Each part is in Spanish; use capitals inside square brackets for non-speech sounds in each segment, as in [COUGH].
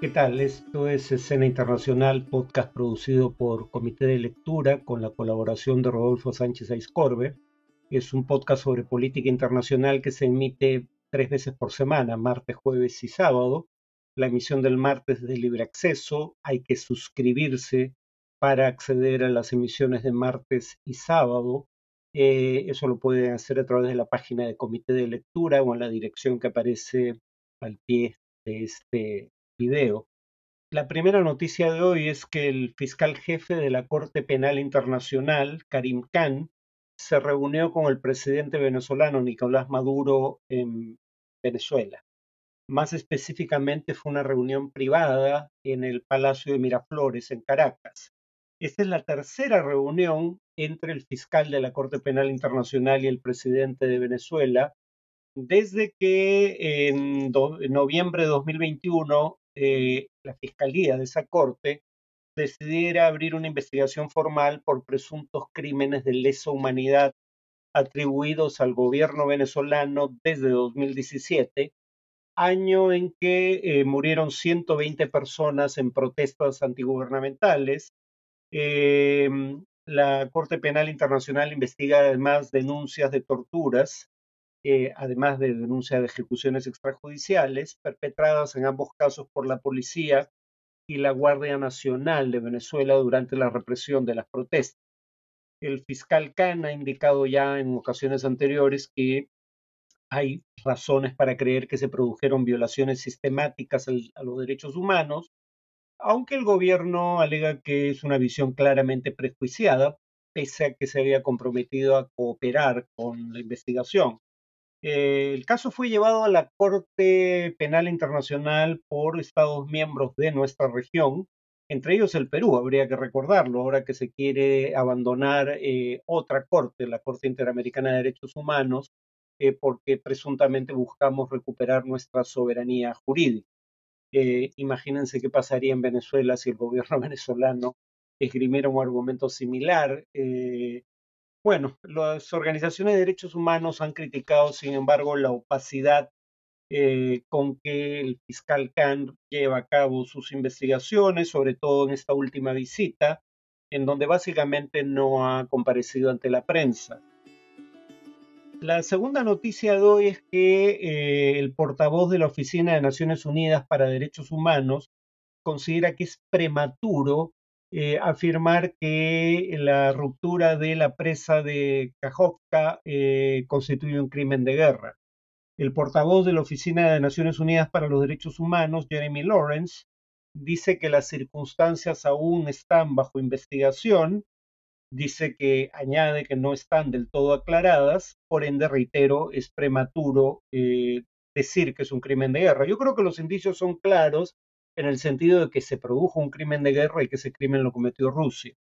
¿Qué tal? Esto es Escena Internacional, podcast producido por Comité de Lectura con la colaboración de Rodolfo Sánchez Aiscorbe. Es un podcast sobre política internacional que se emite tres veces por semana, martes, jueves y sábado. La emisión del martes es de libre acceso, hay que suscribirse para acceder a las emisiones de martes y sábado. Eh, eso lo pueden hacer a través de la página de Comité de Lectura o en la dirección que aparece al pie de este video. La primera noticia de hoy es que el fiscal jefe de la Corte Penal Internacional, Karim Khan, se reunió con el presidente venezolano Nicolás Maduro en Venezuela. Más específicamente fue una reunión privada en el Palacio de Miraflores, en Caracas. Esta es la tercera reunión entre el fiscal de la Corte Penal Internacional y el presidente de Venezuela desde que en, noviembre de 2021 eh, la Fiscalía de esa Corte decidiera abrir una investigación formal por presuntos crímenes de lesa humanidad atribuidos al gobierno venezolano desde 2017, año en que eh, murieron 120 personas en protestas antigubernamentales. Em, la Corte Penal Internacional investiga además denuncias de torturas eh, además de denuncia de ejecuciones extrajudiciales perpetradas en ambos casos por la policía y la Guardia Nacional de Venezuela durante la represión de las protestas. El fiscal Khan ha indicado ya en ocasiones anteriores que hay razones para creer que se produjeron violaciones sistemáticas a los derechos humanos, aunque el gobierno alega que es una visión claramente prejuiciada, pese a que se había comprometido a cooperar con la investigación. Eh, el caso fue llevado a la Corte Penal Internacional por Estados miembros de nuestra región, entre ellos el Perú, habría que recordarlo, ahora que se quiere abandonar eh, otra corte, la Corte Interamericana de Derechos Humanos, eh, porque presuntamente buscamos recuperar nuestra soberanía jurídica. imagínense qué pasaría en Venezuela si el gobierno [LAUGHS] venezolano esgrimiera un argumento similar. Bueno, las organizaciones de derechos humanos han criticado, sin embargo, la opacidad eh, con que el fiscal Khan lleva a cabo sus investigaciones, sobre todo en esta última visita, en donde básicamente no ha comparecido ante la prensa. La segunda noticia de hoy es que eh, el portavoz de la Oficina de Naciones Unidas para Derechos Humanos considera que es prematuro eh, afirmar que la ruptura de la presa de Kajovka eh, constituye un crimen de guerra. El portavoz de la Oficina de Naciones Unidas para los Derechos Humanos, Jeremy Lawrence, dice que las circunstancias aún están bajo investigación, dice que añade que no están del todo aclaradas, por ende, reitero, es prematuro eh, decir que es un crimen de guerra. Yo creo que los indicios son claros en el sentido de que se produjo un crimen de guerra y que ese crimen lo cometió Rusia.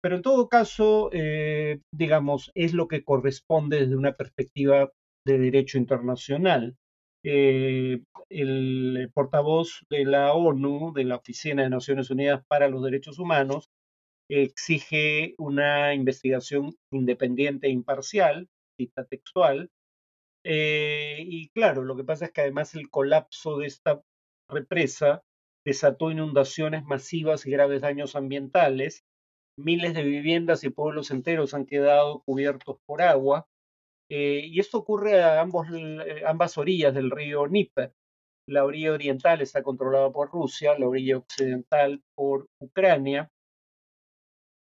Pero en todo caso, eh, digamos, es lo que corresponde desde una perspectiva de derecho internacional. Eh, el portavoz de la ONU, de la Oficina de Naciones Unidas para los Derechos Humanos, exige una investigación independiente e imparcial, cita textual. Eh, y claro, lo que pasa es que además el colapso de esta represa desató inundaciones masivas y graves daños ambientales. Miles de viviendas y pueblos enteros han quedado cubiertos por agua. Eh, y esto ocurre a ambos, eh, ambas orillas del río Níper. La orilla oriental está controlada por Rusia, la orilla occidental por Ucrania.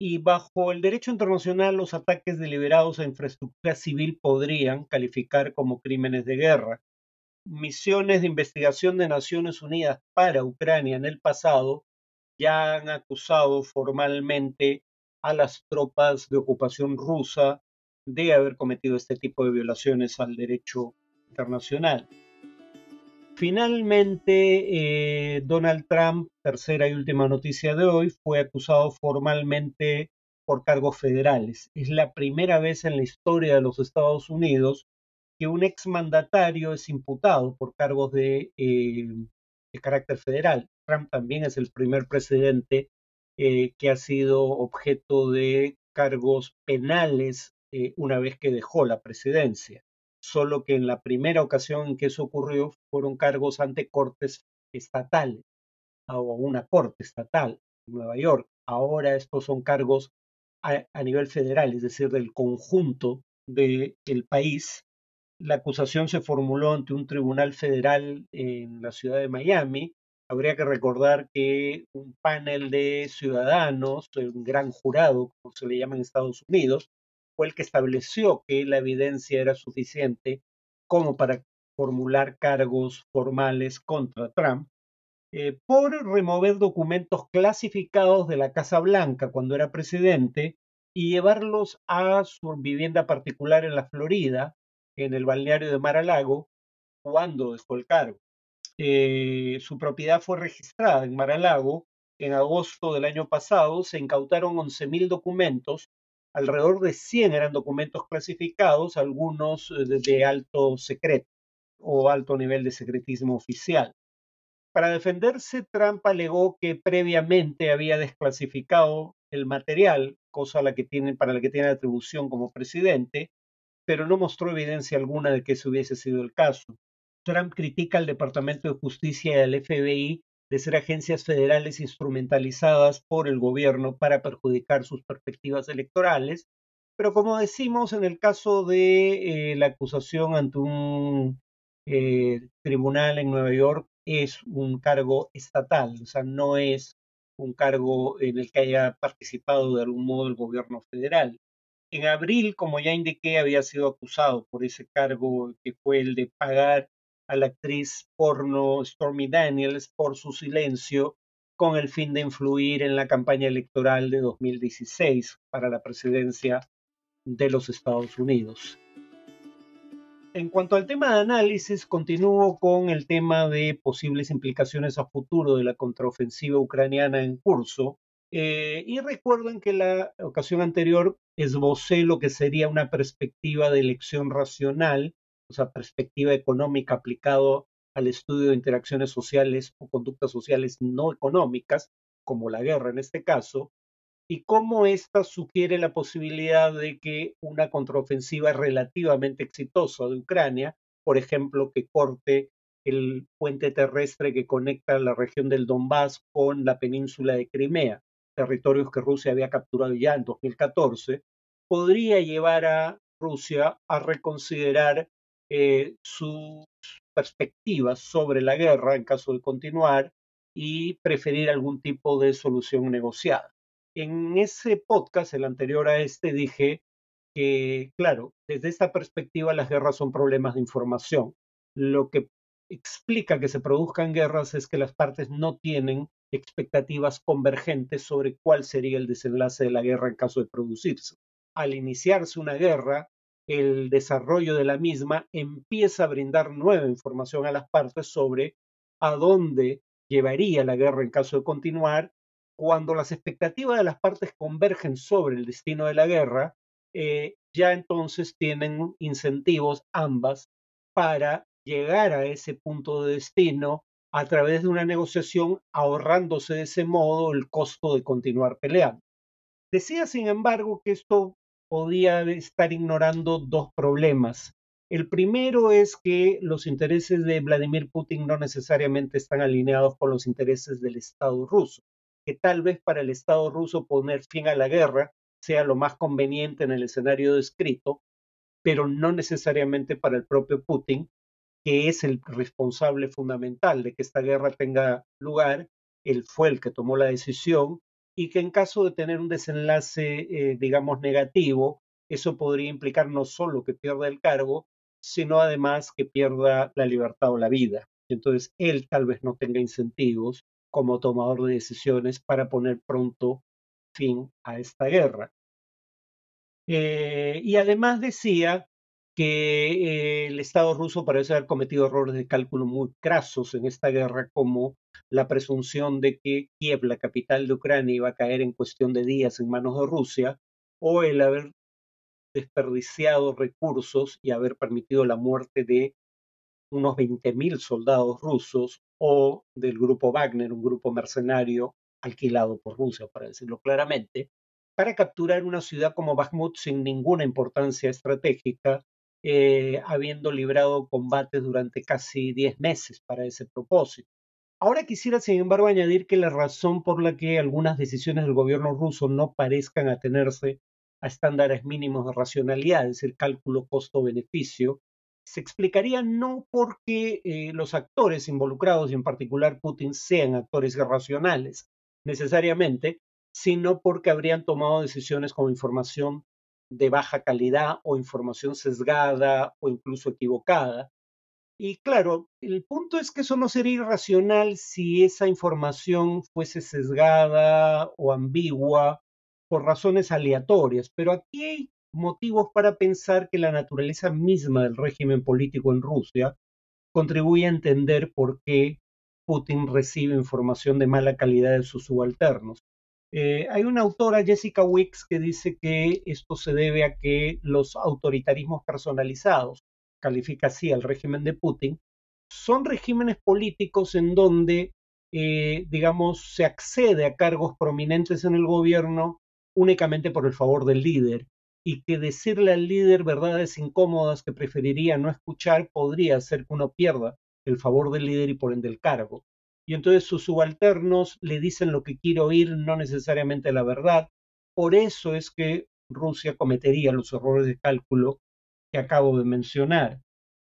Y bajo el derecho internacional, los ataques deliberados a infraestructura civil podrían calificar como crímenes de guerra misiones de investigación de Naciones Unidas para Ucrania en el pasado ya han acusado formalmente a las tropas de ocupación rusa de haber cometido este tipo de violaciones al derecho internacional. Finalmente, eh, Donald Trump, tercera y última noticia de hoy, fue acusado formalmente por cargos federales. Es la primera vez en la historia de los Estados Unidos que un exmandatario es imputado por cargos de, eh, de, carácter federal. Trump también es el primer presidente eh, que ha sido objeto de cargos penales eh, una vez que dejó la presidencia. Solo que en la primera ocasión en que eso ocurrió fueron cargos ante cortes estatales. a una corte estatal en Nueva York. Ahora estos son cargos a, nivel federal, es decir, del conjunto del país. La acusación se formuló ante un tribunal federal en la ciudad de Miami. Habría que recordar que un panel de ciudadanos, un gran jurado, como se le llama en Estados Unidos, fue el que estableció que la evidencia era suficiente como para formular cargos formales contra Trump eh, por remover documentos clasificados de la Casa Blanca cuando era presidente y llevarlos a su vivienda particular en la Florida, en el balneario de Mar-a-Lago, cuando cargo. Eh, su propiedad fue registrada en Mar-a-Lago. En agosto del año pasado se incautaron 11.000 documentos, alrededor de 100 eran documentos clasificados, algunos eh, de alto secreto o alto nivel de secretismo oficial. Para defenderse, Trump alegó que previamente había desclasificado el material, cosa para la que tiene atribución como presidente, pero no mostró evidencia alguna de que ese hubiese sido el caso. Trump critica al Departamento de Justicia y al FBI de ser agencias federales instrumentalizadas por el gobierno para perjudicar sus perspectivas electorales, pero como decimos en el caso de eh, la acusación ante un eh, tribunal en Nueva York, es un cargo estatal, o sea, no es un cargo en el que haya participado de algún modo el gobierno federal. En abril, como ya indiqué, había sido acusado por ese cargo que fue el de pagar a la actriz porno Stormy Daniels por su silencio con el fin de influir en la campaña electoral de 2016 para la presidencia de los Estados Unidos. En cuanto al tema de análisis, continúo con el tema de posibles implicaciones a futuro de la contraofensiva ucraniana en curso. Eh, y recuerden que la ocasión anterior esbocé lo que sería una perspectiva de elección racional, o sea, perspectiva económica aplicado al estudio de interacciones sociales o conductas sociales no económicas, como la guerra en este caso, y cómo esta sugiere la posibilidad de que una contraofensiva relativamente exitosa de Ucrania, por ejemplo, que corte el puente terrestre que conecta la región del Donbass con la península de Crimea, territorios que Rusia había capturado ya en 2014, podría llevar a Rusia a reconsiderar eh, sus perspectivas sobre la guerra en caso de continuar y preferir algún tipo de solución negociada en ese podcast, el anterior a este, dije que, claro, desde esta perspectiva las guerras son problemas de información. Lo que explica que se produzcan guerras es que las partes no tienen expectativas convergentes sobre cuál sería el desenlace de la guerra en caso de producirse. Al iniciarse una guerra, el desarrollo de la misma empieza a brindar nueva información a las partes sobre a dónde llevaría la guerra en caso de continuar cuando las expectativas de las partes convergen sobre el destino de la guerra, eh, ya entonces tienen incentivos ambas para llegar a ese punto de destino a través de una negociación, ahorrándose de ese modo el costo de continuar peleando. Decía, sin embargo, que esto podía estar ignorando dos problemas. El primero es que los intereses de Vladimir Putin no necesariamente están alineados con los intereses del Estado ruso que tal vez para el Estado ruso poner fin a la guerra sea lo más conveniente en el escenario descrito, pero no necesariamente para el propio Putin, que es el responsable fundamental de que esta guerra tenga lugar. Él fue el que tomó la decisión y que en caso de tener un desenlace, eh, digamos, negativo, eso podría implicar no solo que pierda el cargo, sino además que pierda la libertad o la vida. Entonces, él tal vez no tenga incentivos como tomador de decisiones para poner pronto fin a esta guerra. Eh, y además decía que el Estado ruso parece haber cometido errores de cálculo muy crasos en esta guerra, como la presunción de que Kiev, la capital de Ucrania, iba a caer en cuestión de días en manos de Rusia, o el haber desperdiciado recursos y haber permitido la muerte de unos 20.000 soldados rusos o del grupo Wagner, un grupo mercenario alquilado por Rusia, para decirlo claramente, para capturar una ciudad como Bakhmut sin ninguna importancia estratégica, eh, habiendo librado combates durante casi 10 meses para ese propósito. Ahora quisiera, sin embargo, añadir que la razón por la que algunas decisiones del gobierno ruso no parezcan atenerse a estándares mínimos de racionalidad, es el cálculo costo-beneficio, se explicaría no porque eh, los actores involucrados, y en particular Putin, sean actores irracionales necesariamente, sino porque habrían tomado decisiones con información de baja calidad o información sesgada o incluso equivocada. Y claro, el punto es que eso no sería irracional si esa información fuese sesgada o ambigua por razones aleatorias, pero aquí hay motivos para pensar que la naturaleza misma del régimen político en Rusia contribuye a entender por qué Putin recibe información de mala calidad de sus subalternos. Eh, hay una autora, Jessica Wicks, que dice que esto se debe a que los autoritarismos personalizados, califica así al régimen de Putin, son regímenes políticos en donde, eh, digamos, se accede a cargos prominentes en el gobierno únicamente por el favor del líder y que decirle al líder verdades incómodas que preferiría no escuchar podría hacer que uno pierda el favor del líder y por ende el cargo. Y entonces sus subalternos le dicen lo que quiere oír, no necesariamente la verdad. Por eso es que Rusia cometería los errores de cálculo que acabo de mencionar.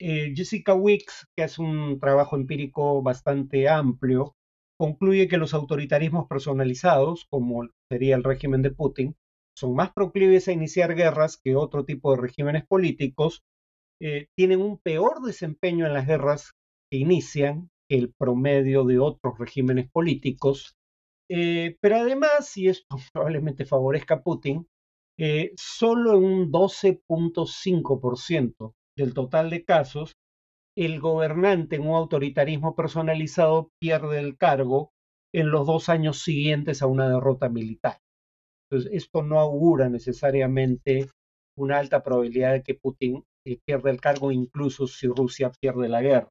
Eh, Jessica Wicks, que hace un trabajo empírico bastante amplio, concluye que los autoritarismos personalizados, como sería el régimen de Putin, son más proclives a iniciar guerras que otro tipo de regímenes políticos, eh, tienen un peor desempeño en las guerras que inician el promedio de otros regímenes políticos, eh, pero además, y esto [LAUGHS] probablemente favorezca a Putin, eh, solo en un 12.5% del total de casos el gobernante en un autoritarismo personalizado pierde el cargo en los dos años siguientes a una derrota militar. Entonces, esto no augura necesariamente una alta probabilidad de que Putin eh, pierda el cargo, incluso si Rusia pierde la guerra.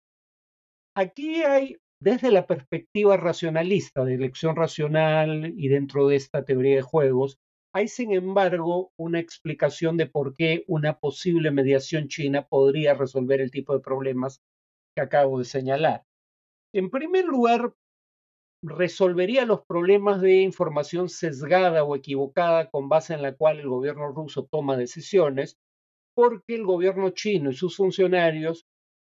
Aquí hay, desde la perspectiva racionalista, de elección racional y dentro de esta teoría de juegos, hay, sin embargo, una explicación de por qué una posible mediación china podría resolver el tipo de problemas que acabo de señalar. En primer lugar, resolvería los problemas de información sesgada o equivocada con base en la cual el gobierno ruso toma decisiones, porque el gobierno chino y sus funcionarios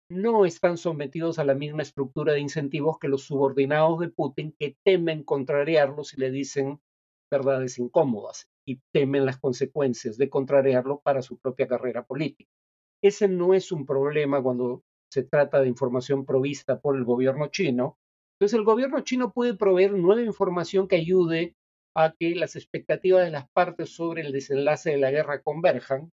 no están sometidos a la misma estructura de incentivos que los subordinados de Putin que temen contrariarlo si le dicen verdades incómodas y temen las consecuencias de contrariarlo para su propia carrera política. Ese no es un problema cuando se trata de información provista por el gobierno chino. Entonces el gobierno chino puede proveer nueva información que ayude a que las expectativas de las partes sobre el desenlace de la guerra converjan.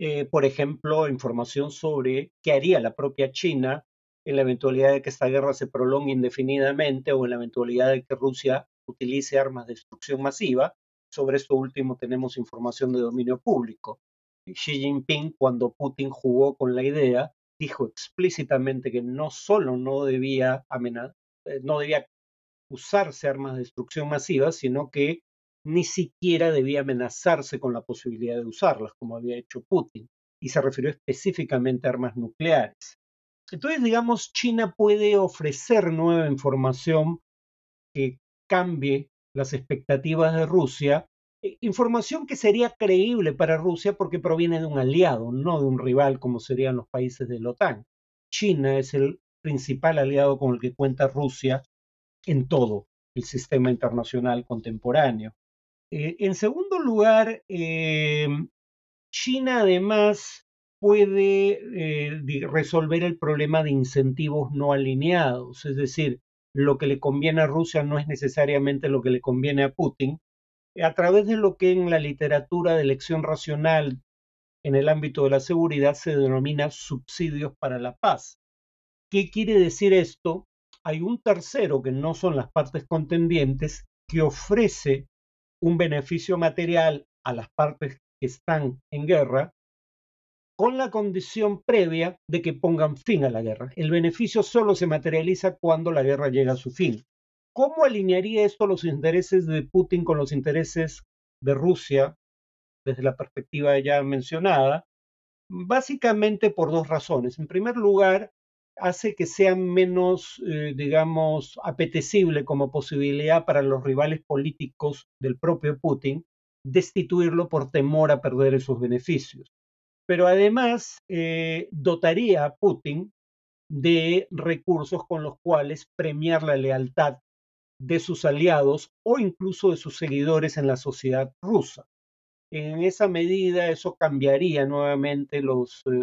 Eh, por ejemplo, información sobre qué haría la propia China en la eventualidad de que esta guerra se prolongue indefinidamente o en la eventualidad de que Rusia utilice armas de destrucción masiva. Sobre esto último tenemos información de dominio público. Xi Jinping, cuando Putin jugó con la idea, dijo explícitamente que no solo no debía, eh, no debía usarse armas de destrucción masiva, sino que ni siquiera debía amenazarse con la posibilidad de usarlas, como había hecho Putin, y se refirió específicamente a armas nucleares. Entonces, digamos, China puede ofrecer nueva información que cambie las expectativas de Rusia, eh, información que sería creíble para Rusia porque proviene de un aliado, no de un rival como serían los países de la OTAN. China es el principal aliado con el que cuenta Rusia en todo el sistema internacional contemporáneo. Eh, en segundo lugar, em, China además puede eh, resolver el problema de incentivos no alineados, es decir, lo que le conviene a Rusia no es necesariamente lo que le conviene a Putin, a través de lo que en la literatura de elección racional en el ámbito de la seguridad se denomina subsidios para la paz. ¿Qué quiere decir esto? Hay un tercero, que no son las partes contendientes, que ofrece un beneficio material a las partes que están en guerra con la condición previa de que pongan fin a la guerra. El beneficio solo se materializa cuando la guerra llega a su fin. ¿Cómo alinearía esto los intereses de Putin con los intereses de Rusia desde la perspectiva ya mencionada? Básicamente por dos razones. En primer lugar, hace que sea menos, eh, digamos, apetecible como posibilidad para los rivales políticos del propio Putin destituirlo por temor a perder esos beneficios. Pero además eh, dotaría a Putin de recursos con los cuales premiar la lealtad de sus aliados o incluso de sus seguidores en la sociedad rusa. En esa medida eso cambiaría nuevamente eh,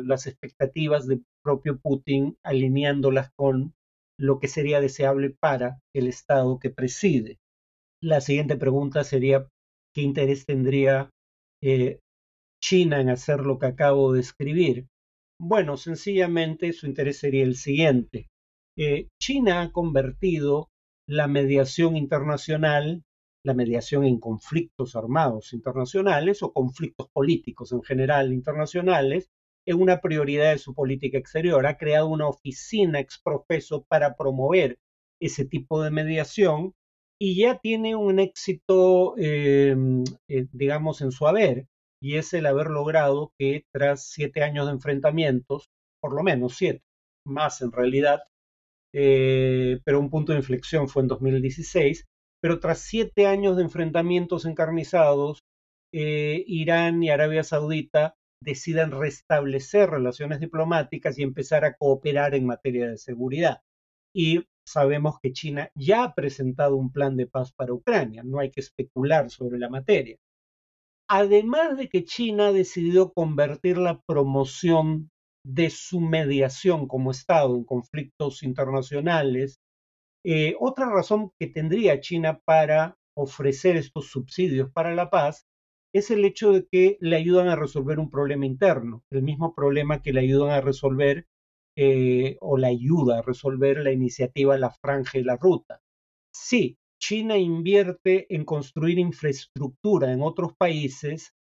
las expectativas del propio Putin, alineándolas con lo que sería deseable para el Estado que preside. La siguiente pregunta sería, ¿qué interés tendría eh, China en hacer lo que acabo de escribir? Bueno, sencillamente su interés sería el siguiente. Eh, China ha convertido la mediación internacional, la mediación en conflictos armados internacionales o conflictos políticos en general internacionales, en una prioridad de su política exterior. Ha creado una oficina exprofeso para promover ese tipo de mediación y ya tiene un éxito, em, eh, digamos, en su haber, y es el haber logrado que tras siete años de enfrentamientos, por lo menos siete, más en realidad, eh, pero un punto de inflexión fue en 2016. Pero tras siete años de enfrentamientos encarnizados, eh, Irán y Arabia Saudita decidan restablecer relaciones diplomáticas y empezar a cooperar en materia de seguridad. Y sabemos que China ya ha presentado un plan de paz para Ucrania, no hay que especular sobre la materia. Además de que China ha decidido convertir la promoción de su mediación como Estado en conflictos internacionales. Eh, otra razón que tendría China para ofrecer estos subsidios para la paz es el hecho de que le ayudan a resolver un problema interno, el mismo problema que le ayudan a resolver eh, o la ayuda a resolver la iniciativa La Franja y la Ruta. Sí, China invierte en construir infraestructura en otros países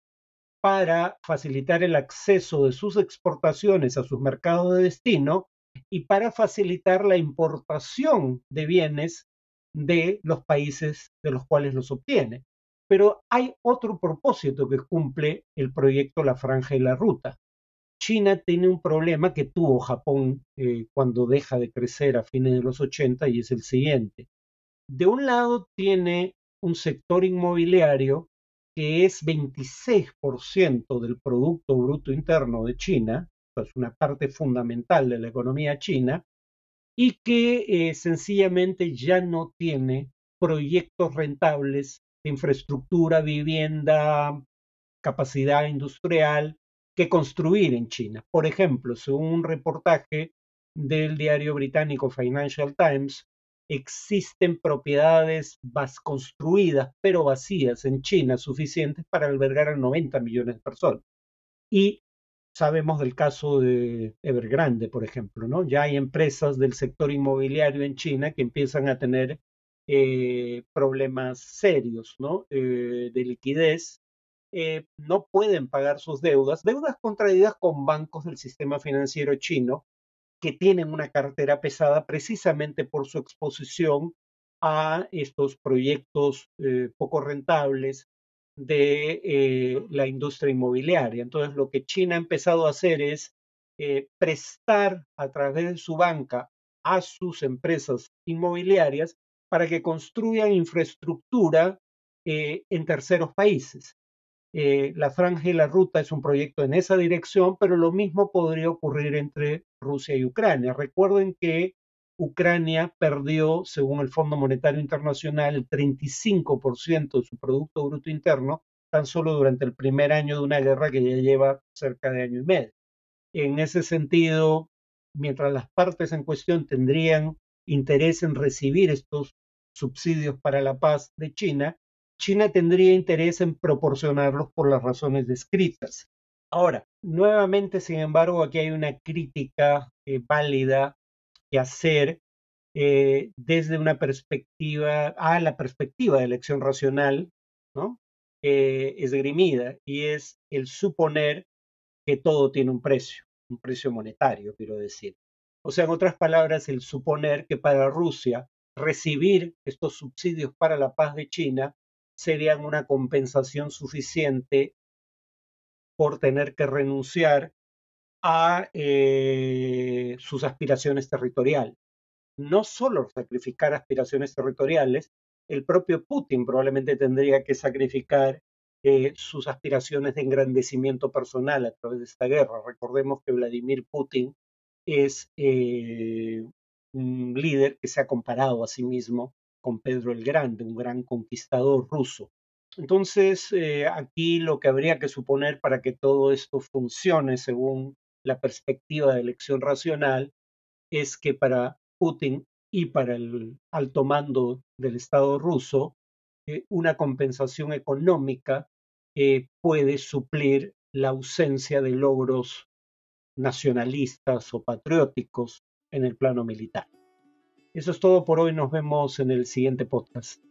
para facilitar el acceso de sus exportaciones a sus mercados de destino y para facilitar la importación de bienes de los países de los cuales los obtiene. Pero hay otro propósito que cumple el proyecto La Franja y la Ruta. China tiene un problema que tuvo Japón eh, cuando deja de crecer a fines de los 80 y es el siguiente. De un lado tiene un sector inmobiliario que es 26% del Producto Bruto Interno de China, es una parte fundamental de la economía china, y que eh, sencillamente ya no tiene proyectos rentables de infraestructura, vivienda, capacidad industrial que construir en China. Por ejemplo, según un reportaje del diario británico Financial Times, existen propiedades construidas pero vacías en China suficientes para albergar a 90 millones de personas. Y sabemos del caso de Evergrande, por ejemplo, ¿no? Ya hay empresas del sector inmobiliario en China que empiezan a tener eh, problemas serios, ¿no? Eh, de liquidez. Eh, no pueden pagar sus deudas, deudas contraídas con bancos del sistema financiero chino, que tienen una cartera pesada precisamente por su exposición a estos proyectos poco rentables de eh, la industria inmobiliaria. Entonces, lo que China ha empezado a hacer es eh, prestar a través de su banca a sus empresas inmobiliarias para que construyan infraestructura en terceros países. Eh, la franja y la ruta es un proyecto en esa dirección, pero lo mismo podría ocurrir entre Rusia y Ucrania. Recuerden que Ucrania perdió, según el Fondo Monetario Internacional, el 35% de su Producto Bruto Interno tan solo durante el primer año de una guerra que ya lleva cerca de año y medio. En ese sentido, mientras las partes en cuestión tendrían interés en recibir estos subsidios para la paz de China, China tendría interés en proporcionarlos por las razones descritas. Ahora, nuevamente, sin embargo, aquí hay una crítica eh, válida hacer eh, desde una perspectiva, a la perspectiva de elección racional, ¿no? Eh, esgrimida, y es el suponer que todo tiene un precio, un precio monetario, quiero decir. O sea, en otras palabras, el suponer que para Rusia recibir estos subsidios para la paz de China serían una compensación suficiente por tener que renunciar a eh, sus aspiraciones territoriales. No solo sacrificar aspiraciones territoriales, el propio Putin probablemente tendría que sacrificar eh, sus aspiraciones de engrandecimiento personal a través de esta guerra. Recordemos que Vladimir Putin es eh, un líder que se ha comparado a sí mismo con Pedro el Grande, un gran conquistador ruso. Entonces, aquí lo que habría que suponer para que todo esto funcione según la perspectiva de elección racional es que para Putin y para el alto mando del Estado ruso, una compensación económica eh, puede suplir la ausencia de logros nacionalistas o patrióticos en el plano militar. Eso es todo por hoy, nos vemos en el siguiente podcast.